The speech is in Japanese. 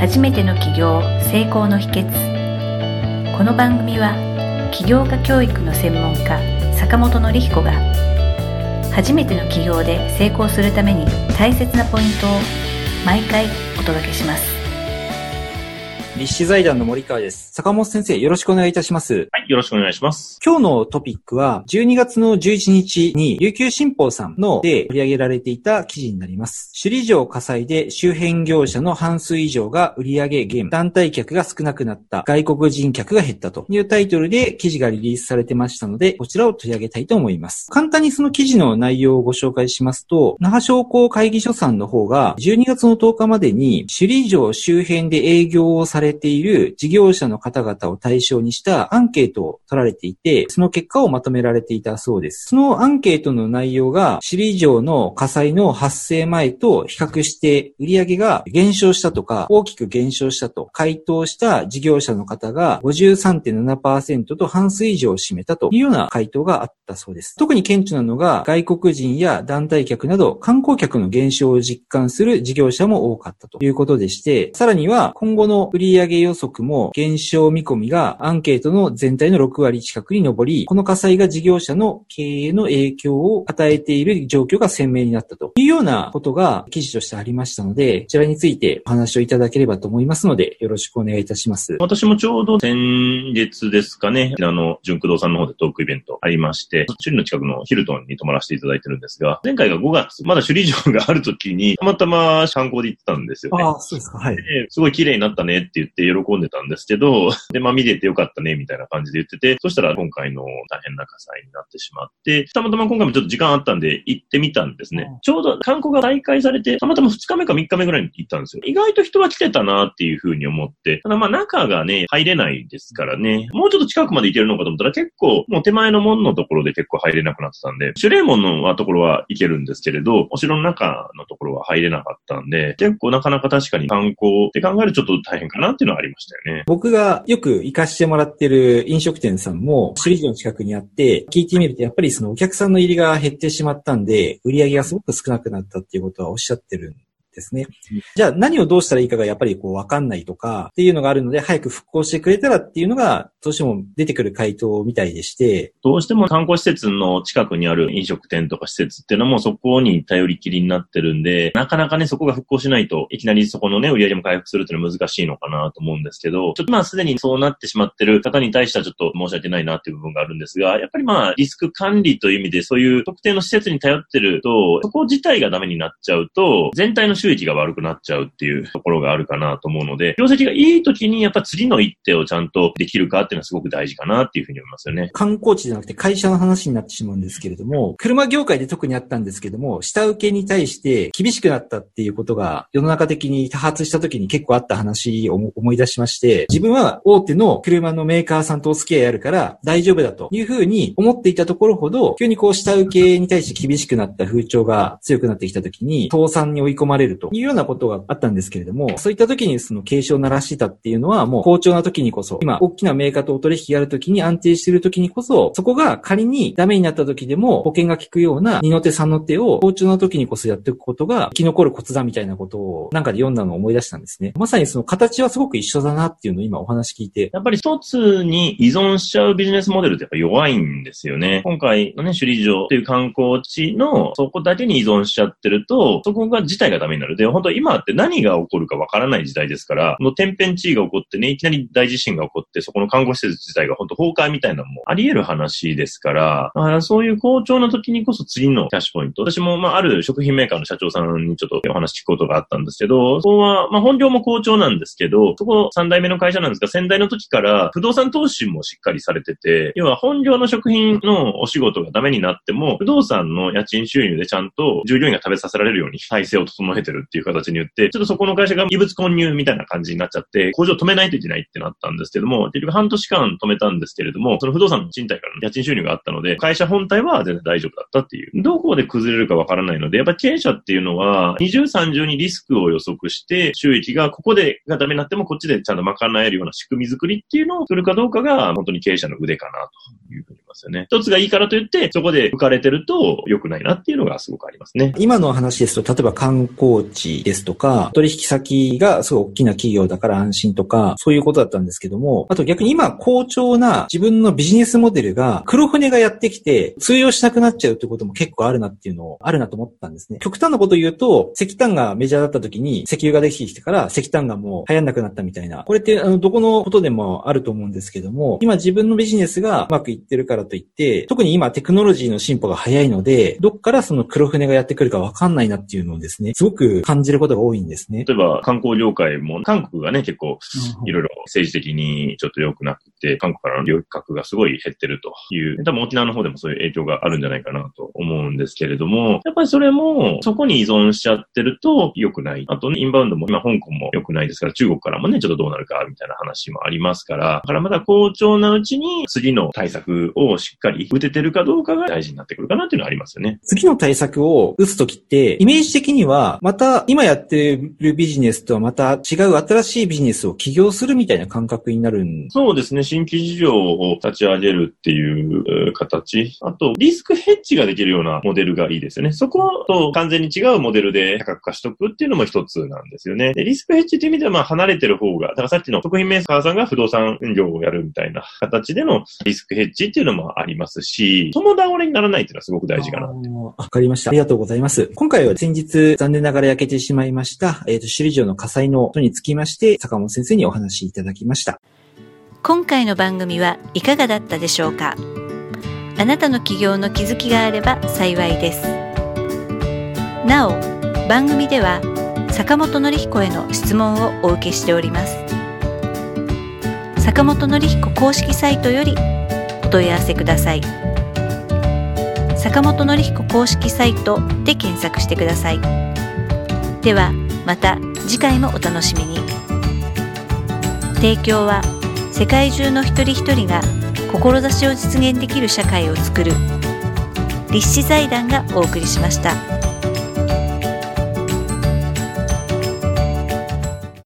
初めての起業成功の秘訣この番組は起業家教育の専門家坂本紀彦が初めての起業で成功するために大切なポイントを毎回お届けします立志財団の森川です。坂本先生、よろしくお願いいたします。は、よろしくお願いします。今日のトピックは、12月の11日に、琉球新報さんので取り上げられていた記事になります。首里城火災で周辺業者の半数以上が売上減、団体客が少なくなった、外国人客が減ったというタイトルで記事がリリースされてましたので、こちらを取り上げたいと思います。簡単にその記事の内容をご紹介しますと、那覇商工会議所さんの方が、12月の10日までに、首里城周辺で営業をされている事業者の方々を対象にしたアンケートを取られていて、その結果をまとめられていたそうです。そのアンケートの内容が、首里城の火災の発生前と比較して、売上が減少したとか、大きく減少したと回答した事業者の方が53.7%と半数以上を占めたというような回答があったそうです。特に顕著なのが、外国人や団体客など観光客の減少を実感する事業者も多かったということでして、さらには今後の売上予測も減少見込みがアンケートの全体の6割近くに上り、この火災が事業者の経営の影響を与えている状況が鮮明になったというようなことが記事としてありましたので、こちらについてお話をいただければと思いますので、よろしくお願いいたします。私もちょうど先月ですかね、あの、純駆動さんの方でトークイベントありまして、首里の近くのヒルトンに泊まらせていただいてるんですが、前回が5月、まだ首里城がある時に、たまたま観光で行ってたんですよね。ああ、そうですか。はい。ですごい綺麗になったねって言って喜んでたんですけど、で、まあ見れてよかったねみたいな感じで言ってて、そしたら今回の大変な火災になってしまって、たまたま今回もちょっと時間あったんで行ってみたんですね。うんちょうど観光が再開されて、たまたま2日目か3日目ぐらいに行ったんですよ。意外と人は来てたなっていうふうに思って、ただまあ中がね、入れないですからね、もうちょっと近くまで行けるのかと思ったら結構、もう手前の門のところで結構入れなくなってたんで、守礼門のところは行けるんですけれど、お城の中のところは入れなかったんで、結構なかなか確かに観光って考えるとちょっと大変かなっていうのはありましたよね。僕がよく行かしてもらってる飲飲食店さんも首里城の近くにあって、聞いてみるとやっぱりそのお客さんの入りが減ってしまったんで、売り上げがすごく少なくなったっていうことはおっしゃってるんですね。じゃあ何をどうしたらいいかがやっぱりこうわかんないとかっていうのがあるので、早く復興してくれたらっていうのがどうしても出てくる回答みたいでして、どうしても観光施設の近くにある飲食店とか施設っていうのもそこに頼りきりになってるんで、なかなかね、そこが復興しないといきなりそこのね、売り上げも回復するっていうのは難しいのかなと思うんですけど、ちょっとまあすでにそうなってしまってる方に対してはちょっと申し訳ないなっていう部分があるんですが、やっぱりまあリスク管理という意味でそういう特定の施設に頼ってると、そこ自体がダメになっちゃうと、全体の収益が悪くなっちゃうっていうところがあるかなと思うので、業績がいい時にやっぱ次の一手をちゃんとできるかっていうのはすごく大事かなっていうふうに思いますよね。観光地じゃなくて会社の話になってしまうんですけれども、車業界で特にあったんですけども、下請けに対して厳しくなったっていうことが世の中的に多発した時に結構あった話を思い出しまして、自分は大手の車のメーカーさんとお付き合いあるから大丈夫だというふうに思っていたところほど、急にこう下請けに対して厳しくなった風潮が強くなってきた時に、倒産に追い込まれるというようなことがあったんですけれども、そういった時にその警鐘を鳴らしてたっていうのはもう好調な時にこそ、今大きなメーカーとお取引がある時に安定している時にこそ、そこが仮にダメになった時でも保険が効くような二の手三の手を好調な時にこそやっていくことが生き残るコツだみたいなことをなんかで読んだのを思い出したんですね。まさにその形はすごく一緒だなっていうのを今お話聞いて。やっぱり一つに依存しちゃうビジネスモデルってやっぱ弱いんですよね。今回のね、首里城という観光地のそこだけに依存しちゃってると、そこが自体がダメになる。で、本当今って何が起こるかわからない時代ですから、この天変地異が起こってね、いきなり大地震が起こって、そこの看護施設自体が本当崩壊みたいなのもあり得る話ですから、だからそういう好調な時にこそ次のキャッシュポイント。私も、まあ、ある食品メーカーの社長さんにちょっとお話聞くことがあったんですけど、そこは、まあ、本業も好調なんですけど、そこ3代目の会社なんですが、先代の時から不動産投資もしっかりされてて、要は本業の食品のお仕事がダメになっても、不動産の家賃収入でちゃんと従業員が食べさせられるように体制を整えてるっていう形に言って、ちょっとそこの会社が異物混入みたいな感じになっちゃって、工場止めないといけないってなったんですけども、結局半年間止めたんですけれども、その不動産の賃貸からの家賃収入があったので、会社本体は全然大丈夫だったっていう。どこで崩れるかわからないので、やっぱ経営者っていうのは、二重三重にリスクを予測して、収益がここでがダメになってもこっちでちゃんと賄えるような仕組み作りっていうのをするかどうかが、本当に経営者の腕かなというふうに思いますよね。一つがいいからといって、そこで浮かれてると良くないなっていうのがすごくありますね。今の話ですと、例えば観光放置ですとか、取引先がすごい大きな企業だから安心とか、そういうことだったんですけども、あと逆に今好調な自分のビジネスモデルが黒船がやってきて通用しなくなっちゃうってことも結構あるなっていうのをあるなと思ったんですね。極端なこと言うと、石炭がメジャーだった時に石油ができてきてから石炭がもう流行んなくなったみたいな。これってあのどこのことでもあると思うんですけども、今自分のビジネスがうまくいってるからといって、特に今テクノロジーの進歩が早いので、どっからその黒船がやってくるかわかんないなっていうのをですね、すごく感じることが多いんですね。例えば観光業界も、韓国がね、結構いろいろ政治的にちょっと良くなくて、韓国からの旅客がすごい減ってるという、多分沖縄の方でもそういう影響があるんじゃないかなと思うんですけれども、やっぱりそれもそこに依存しちゃってると良くない。あとね、インバウンドも今香港も良くないですから、中国からもね、ちょっとどうなるかみたいな話もありますから、だからまだ好調なうちに次の対策をしっかり打ててるかどうかが大事になってくるかなっていうのはありますよね。次の対策を打つときって、イメージ的には、また今やってるビジネスとはまた違う新しいビジネスを起業するみたいな感覚になるんそうですね。新規事業を立ち上げるっていう形。あと、リスクヘッジができるようなモデルがいいですよね。そこと完全に違うモデルで価格化しとくっていうのも一つなんですよね。でリスクヘッジっていう意味では、まあ離れてる方が、だからさっきの食品メーカーさんが不動産業をやるみたいな形でのリスクヘッジっていうのもありますし、その倒れにならないっていうのはすごく大事かなわかりました。ありがとうございます。今回は先日残念ながら焼けてしまいました、えっ、ー、と、首里城の火災のことにつきまして、坂本先生にお話しいただきました。今回の番組はいかがだったでしょうか？あなたの起業の気づきがあれば幸いです。なお、番組では坂本典彦への質問をお受けしております。坂本典彦公式サイトよりお問い合わせください。坂本典彦公式サイトで検索してください。ではまた次回もお楽しみに。提供は世界中の一人一人が志を実現できる社会をつくる立志財団がお送りしました。